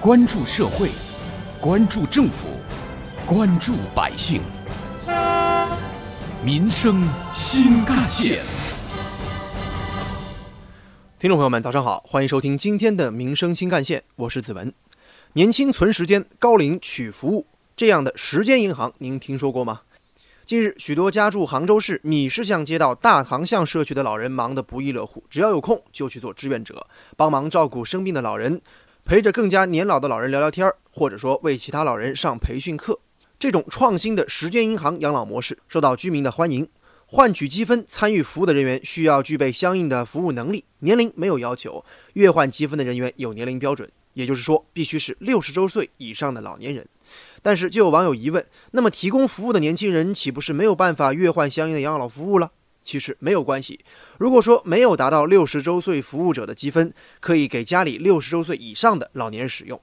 关注社会，关注政府，关注百姓，民生新干线。听众朋友们，早上好，欢迎收听今天的民生新干线，我是子文。年轻存时间，高龄取服务，这样的时间银行，您听说过吗？近日，许多家住杭州市米市巷街道大塘巷社区的老人忙得不亦乐乎，只要有空就去做志愿者，帮忙照顾生病的老人，陪着更加年老的老人聊聊天儿，或者说为其他老人上培训课。这种创新的时间银行养老模式受到居民的欢迎。换取积分参与服务的人员需要具备相应的服务能力，年龄没有要求，月换积分的人员有年龄标准，也就是说必须是六十周岁以上的老年人。但是，就有网友疑问：那么提供服务的年轻人岂不是没有办法月换相应的养老服务了？其实没有关系。如果说没有达到六十周岁服务者的积分，可以给家里六十周岁以上的老年人使用。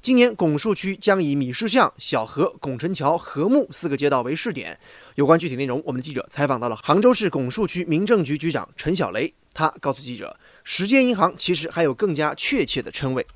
今年拱墅区将以米市巷、小河、拱辰桥、和睦四个街道为试点。有关具体内容，我们的记者采访到了杭州市拱墅区民政局局长陈小雷，他告诉记者，时间银行其实还有更加确切的称谓。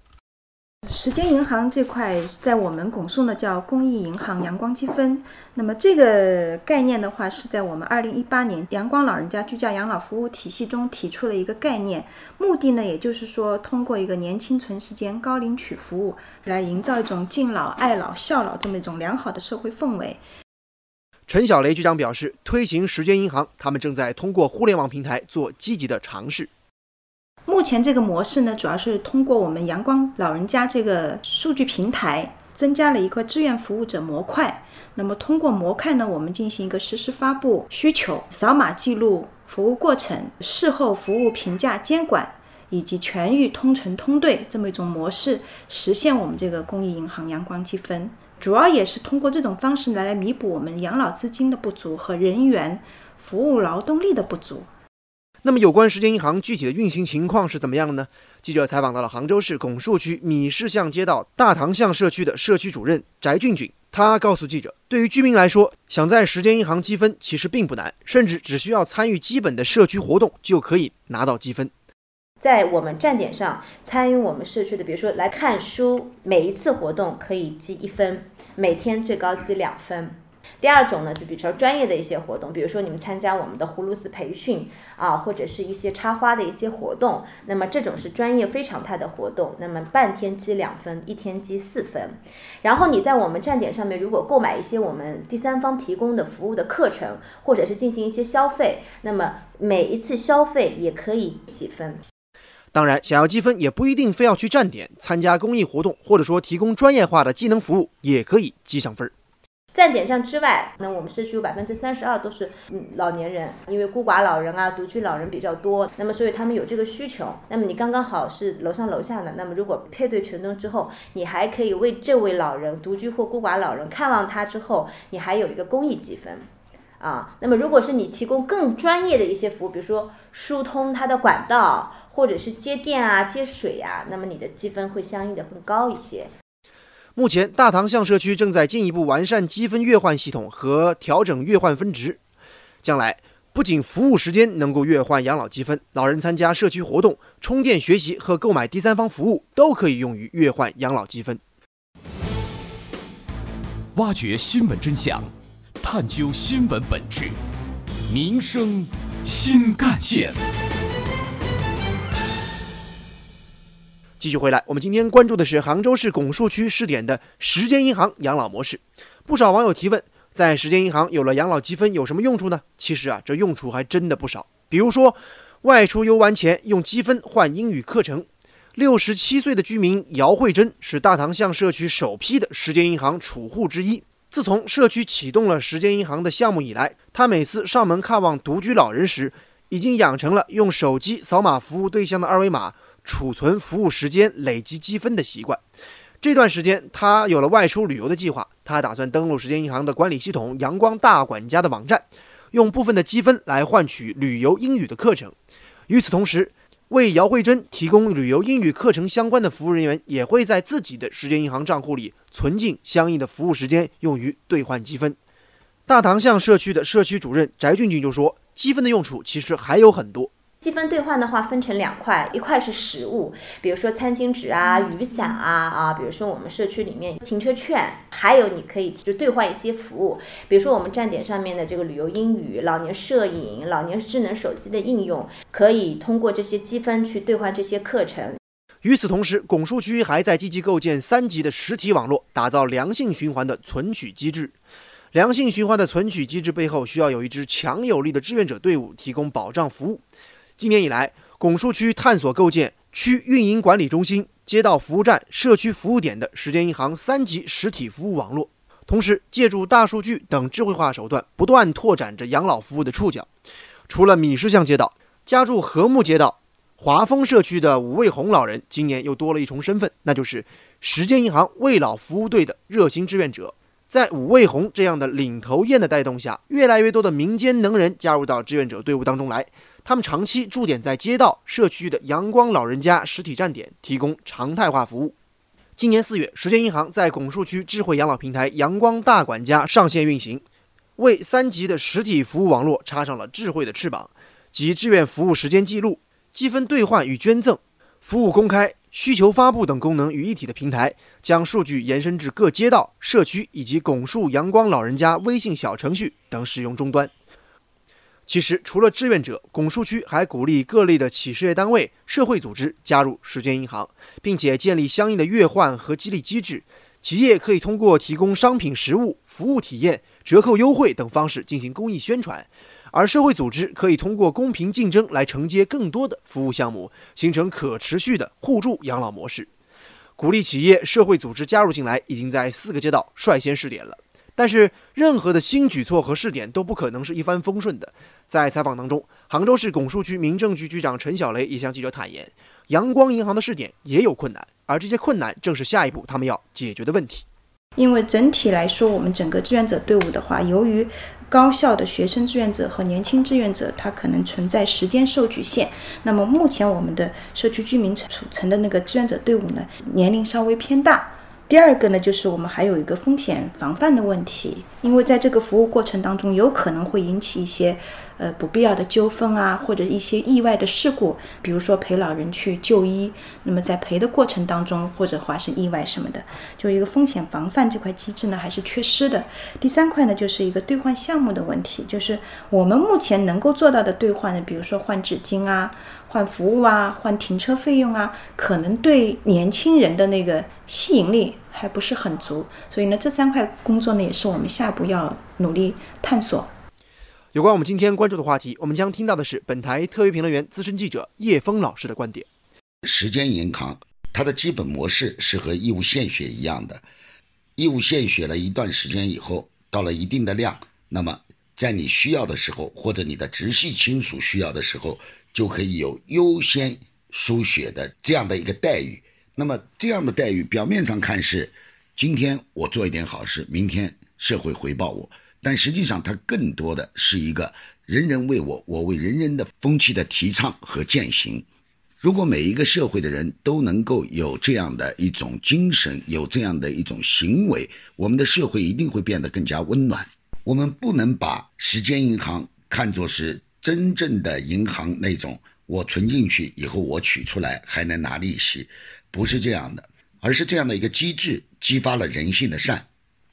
时间银行这块在我们拱墅呢叫公益银行阳光积分。那么这个概念的话，是在我们二零一八年阳光老人家居家养老服务体系中提出了一个概念，目的呢，也就是说通过一个年轻存时间、高领取服务，来营造一种敬老、爱老、孝老这么一种良好的社会氛围。陈小雷局长表示，推行时间银行，他们正在通过互联网平台做积极的尝试。目前这个模式呢，主要是通过我们阳光老人家这个数据平台，增加了一个志愿服务者模块。那么通过模块呢，我们进行一个实时发布需求、扫码记录服务过程、事后服务评价监管以及全域通城通兑这么一种模式，实现我们这个公益银行阳光积分。主要也是通过这种方式来来弥补我们养老资金的不足和人员服务劳动力的不足。那么，有关时间银行具体的运行情况是怎么样的呢？记者采访到了杭州市拱墅区米市巷街道大塘巷社区的社区主任翟俊俊，他告诉记者，对于居民来说，想在时间银行积分其实并不难，甚至只需要参与基本的社区活动就可以拿到积分。在我们站点上参与我们社区的，比如说来看书，每一次活动可以积一分，每天最高积两分。第二种呢，就比如说专业的一些活动，比如说你们参加我们的葫芦丝培训啊，或者是一些插花的一些活动，那么这种是专业非常态的活动，那么半天积两分，一天积四分。然后你在我们站点上面，如果购买一些我们第三方提供的服务的课程，或者是进行一些消费，那么每一次消费也可以积分。当然，想要积分也不一定非要去站点参加公益活动，或者说提供专业化的技能服务，也可以积上分儿。站点上之外，那我们社区有百分之三十二都是嗯老年人，因为孤寡老人啊、独居老人比较多，那么所以他们有这个需求。那么你刚刚好是楼上楼下的，那么如果配对成功之后，你还可以为这位老人、独居或孤寡老人看望他之后，你还有一个公益积分，啊，那么如果是你提供更专业的一些服务，比如说疏通它的管道，或者是接电啊、接水呀，那么你的积分会相应的更高一些。目前，大唐巷社区正在进一步完善积分月换系统和调整月换分值。将来，不仅服务时间能够月换养老积分，老人参加社区活动、充电学习和购买第三方服务都可以用于月换养老积分。挖掘新闻真相，探究新闻本质，民生新干线。继续回来，我们今天关注的是杭州市拱墅区试点的时间银行养老模式。不少网友提问，在时间银行有了养老积分有什么用处呢？其实啊，这用处还真的不少。比如说，外出游玩前用积分换英语课程。六十七岁的居民姚慧珍是大唐巷社区首批的时间银行储户之一。自从社区启动了时间银行的项目以来，他每次上门看望独居老人时，已经养成了用手机扫码服务对象的二维码。储存服务时间、累积积分的习惯。这段时间，他有了外出旅游的计划。他打算登录时间银行的管理系统“阳光大管家”的网站，用部分的积分来换取旅游英语的课程。与此同时，为姚慧珍提供旅游英语课程相关的服务人员，也会在自己的时间银行账户里存进相应的服务时间，用于兑换积分。大塘巷社区的社区主任翟俊俊就说：“积分的用处其实还有很多。”积分兑换的话分成两块，一块是实物，比如说餐巾纸啊、雨伞啊啊，比如说我们社区里面停车券，还有你可以就兑换一些服务，比如说我们站点上面的这个旅游英语、老年摄影、老年智能手机的应用，可以通过这些积分去兑换这些课程。与此同时，拱墅区还在积极构建三级的实体网络，打造良性循环的存取机制。良性循环的存取机制背后，需要有一支强有力的志愿者队伍提供保障服务。今年以来，拱墅区探索构建区运营管理中心、街道服务站、社区服务点的时间银行三级实体服务网络，同时借助大数据等智慧化手段，不断拓展着养老服务的触角。除了米市巷街道，家住和睦街道华丰社区的武卫红老人，今年又多了一重身份，那就是时间银行为老服务队的热心志愿者。在武卫红这样的领头雁的带动下，越来越多的民间能人加入到志愿者队伍当中来。他们长期驻点在街道、社区的阳光老人家实体站点，提供常态化服务。今年四月，时间银行在拱墅区智慧养老平台“阳光大管家”上线运行，为三级的实体服务网络插上了智慧的翅膀，集志愿服务时间记录、积分兑换与捐赠、服务公开、需求发布等功能于一体的平台，将数据延伸至各街道、社区以及拱墅阳光老人家微信小程序等使用终端。其实，除了志愿者，拱墅区还鼓励各类的企事业单位、社会组织加入时间银行，并且建立相应的月换和激励机制。企业可以通过提供商品、实物、服务体验、折扣优惠等方式进行公益宣传，而社会组织可以通过公平竞争来承接更多的服务项目，形成可持续的互助养老模式。鼓励企业、社会组织加入进来，已经在四个街道率先试点了。但是，任何的新举措和试点都不可能是一帆风顺的。在采访当中，杭州市拱墅区民政局局长陈小雷也向记者坦言，阳光银行的试点也有困难，而这些困难正是下一步他们要解决的问题。因为整体来说，我们整个志愿者队伍的话，由于高校的学生志愿者和年轻志愿者，他可能存在时间受局限。那么目前我们的社区居民组成的那个志愿者队伍呢，年龄稍微偏大。第二个呢，就是我们还有一个风险防范的问题，因为在这个服务过程当中，有可能会引起一些。呃，不必要的纠纷啊，或者一些意外的事故，比如说陪老人去就医，那么在陪的过程当中，或者发生意外什么的，就一个风险防范这块机制呢，还是缺失的。第三块呢，就是一个兑换项目的问题，就是我们目前能够做到的兑换呢，比如说换纸巾啊、换服务啊、换停车费用啊，可能对年轻人的那个吸引力还不是很足。所以呢，这三块工作呢，也是我们下一步要努力探索。有关我们今天关注的话题，我们将听到的是本台特约评论员、资深记者叶峰老师的观点。时间银行它的基本模式是和义务献血一样的，义务献血了一段时间以后，到了一定的量，那么在你需要的时候，或者你的直系亲属需要的时候，就可以有优先输血的这样的一个待遇。那么这样的待遇表面上看是，今天我做一点好事，明天社会回报我。但实际上，它更多的是一个“人人为我，我为人人”的风气的提倡和践行。如果每一个社会的人都能够有这样的一种精神，有这样的一种行为，我们的社会一定会变得更加温暖。我们不能把时间银行看作是真正的银行那种，我存进去以后我取出来还能拿利息，不是这样的，而是这样的一个机制激发了人性的善。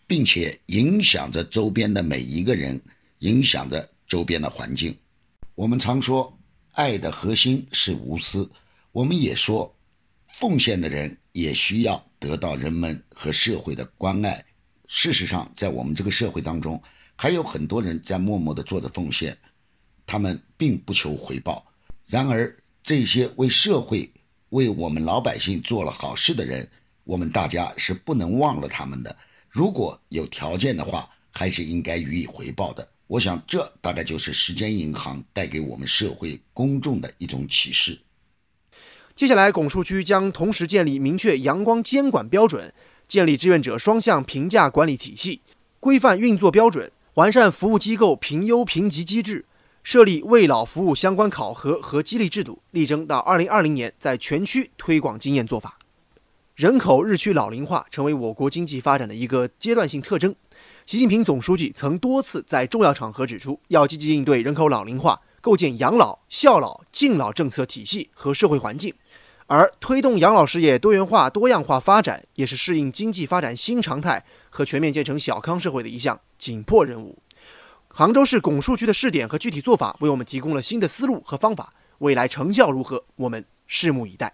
并且影响着周边的每一个人，影响着周边的环境。我们常说，爱的核心是无私。我们也说，奉献的人也需要得到人们和社会的关爱。事实上，在我们这个社会当中，还有很多人在默默地做着奉献，他们并不求回报。然而，这些为社会、为我们老百姓做了好事的人，我们大家是不能忘了他们的。如果有条件的话，还是应该予以回报的。我想，这大概就是时间银行带给我们社会公众的一种启示。接下来，拱墅区将同时建立明确阳光监管标准，建立志愿者双向评价管理体系，规范运作标准，完善服务机构评优评级机制，设立为老服务相关考核和激励制度，力争到二零二零年在全区推广经验做法。人口日趋老龄化成为我国经济发展的一个阶段性特征。习近平总书记曾多次在重要场合指出，要积极应对人口老龄化，构建养老、孝老、敬老政策体系和社会环境。而推动养老事业多元化、多样化发展，也是适应经济发展新常态和全面建成小康社会的一项紧迫任务。杭州市拱墅区的试点和具体做法，为我们提供了新的思路和方法。未来成效如何，我们拭目以待。